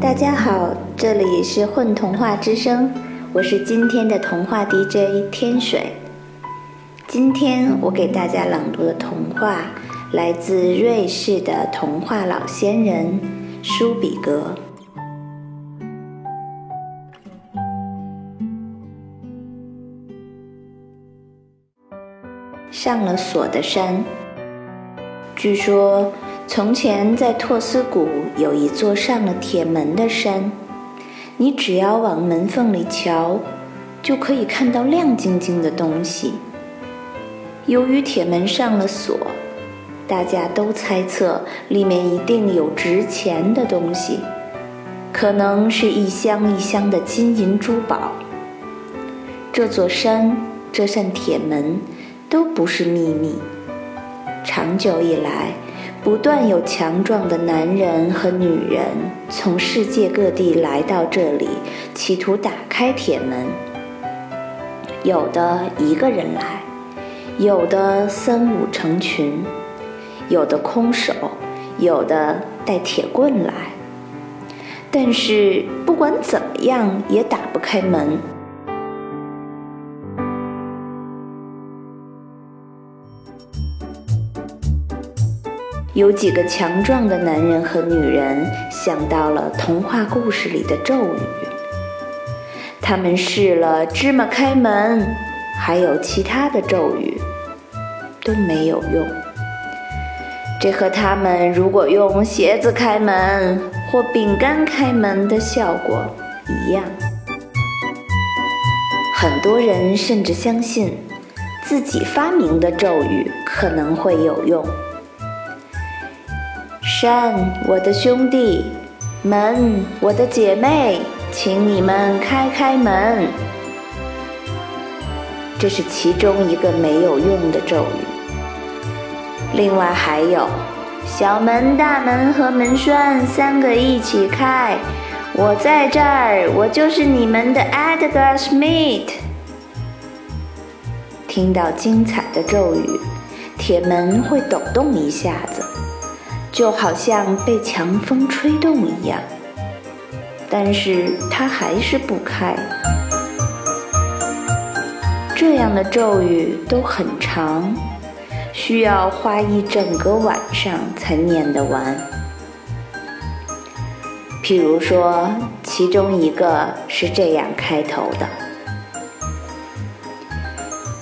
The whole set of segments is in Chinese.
大家好，这里是混童话之声，我是今天的童话 DJ 天水。今天我给大家朗读的童话来自瑞士的童话老仙人舒比格。上了锁的山。据说，从前在托斯谷有一座上了铁门的山，你只要往门缝里瞧，就可以看到亮晶晶的东西。由于铁门上了锁，大家都猜测里面一定有值钱的东西，可能是一箱一箱的金银珠宝。这座山，这扇铁门。都不是秘密。长久以来，不断有强壮的男人和女人从世界各地来到这里，企图打开铁门。有的一个人来，有的三五成群，有的空手，有的带铁棍来。但是不管怎么样，也打不开门。有几个强壮的男人和女人想到了童话故事里的咒语，他们试了芝麻开门，还有其他的咒语，都没有用。这和他们如果用鞋子开门或饼干开门的效果一样。很多人甚至相信自己发明的咒语可能会有用。山，我的兄弟；门，我的姐妹，请你们开开门。这是其中一个没有用的咒语。另外还有，小门、大门和门栓三个一起开。我在这儿，我就是你们的 Edgar Smith。听到精彩的咒语，铁门会抖动一下。就好像被强风吹动一样，但是它还是不开。这样的咒语都很长，需要花一整个晚上才念得完。譬如说，其中一个是这样开头的：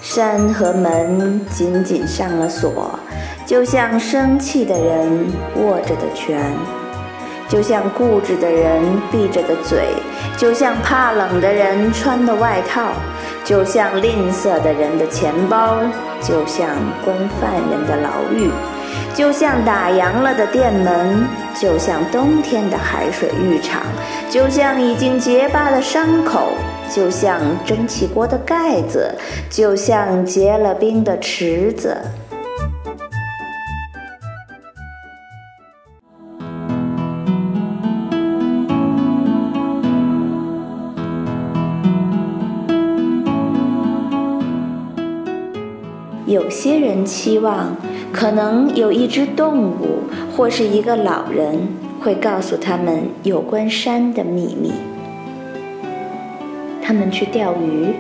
山和门紧紧上了锁。就像生气的人握着的拳，就像固执的人闭着的嘴，就像怕冷的人穿的外套，就像吝啬的人的钱包，就像关犯人的牢狱，就像打烊了的店门，就像冬天的海水浴场，就像已经结疤的伤口，就像蒸汽锅的盖子，就像结了冰的池子。有些人期望，可能有一只动物或是一个老人会告诉他们有关山的秘密。他们去钓鱼，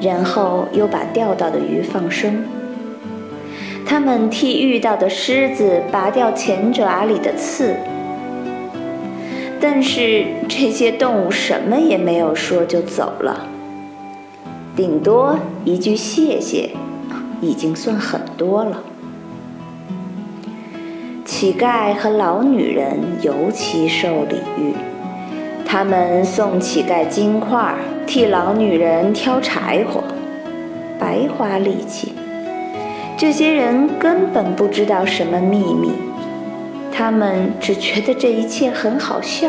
然后又把钓到的鱼放生。他们替遇到的狮子拔掉前爪里的刺。但是这些动物什么也没有说就走了，顶多一句谢谢。已经算很多了。乞丐和老女人尤其受礼遇，他们送乞丐金块，替老女人挑柴火，白花力气。这些人根本不知道什么秘密，他们只觉得这一切很好笑。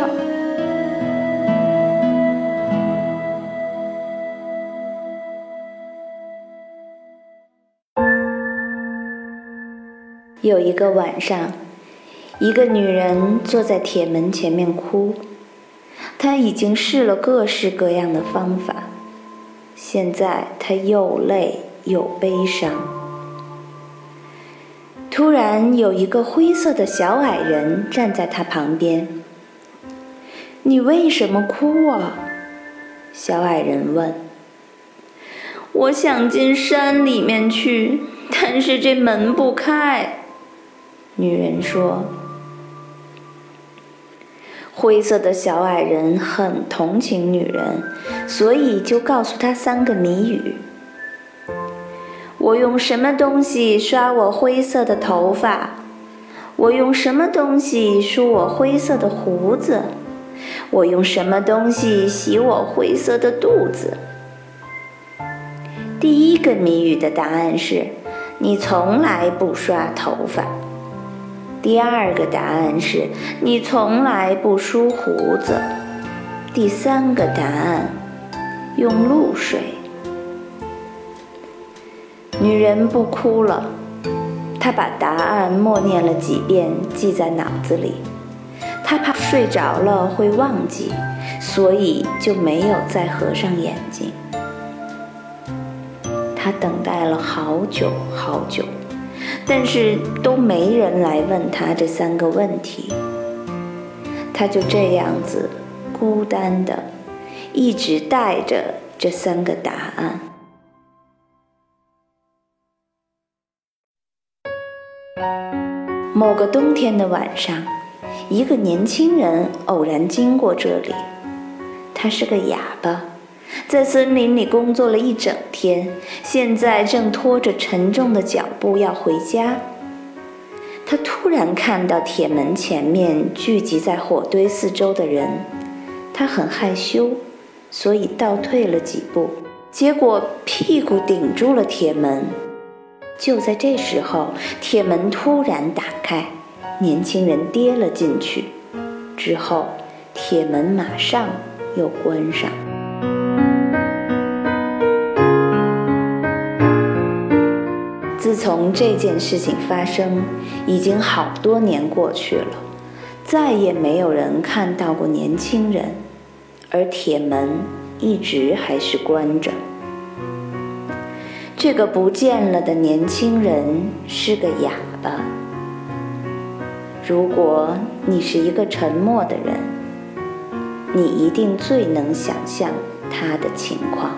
有一个晚上，一个女人坐在铁门前面哭。她已经试了各式各样的方法，现在她又累又悲伤。突然，有一个灰色的小矮人站在她旁边。你为什么哭啊？小矮人问。我想进山里面去，但是这门不开。女人说。灰色的小矮人很同情女人，所以就告诉她三个谜语：我用什么东西刷我灰色的头发？我用什么东西梳我灰色的胡子？我用什么东西洗我灰色的肚子？第一个谜语的答案是：你从来不刷头发。第二个答案是你从来不梳胡子。第三个答案，用露水。女人不哭了，她把答案默念了几遍，记在脑子里。她怕睡着了会忘记，所以就没有再合上眼睛。她等待了好久好久。但是都没人来问他这三个问题，他就这样子孤单的，一直带着这三个答案。某个冬天的晚上，一个年轻人偶然经过这里，他是个哑巴。在森林里工作了一整天，现在正拖着沉重的脚步要回家。他突然看到铁门前面聚集在火堆四周的人，他很害羞，所以倒退了几步，结果屁股顶住了铁门。就在这时候，铁门突然打开，年轻人跌了进去，之后铁门马上又关上。从这件事情发生，已经好多年过去了，再也没有人看到过年轻人，而铁门一直还是关着。这个不见了的年轻人是个哑巴。如果你是一个沉默的人，你一定最能想象他的情况。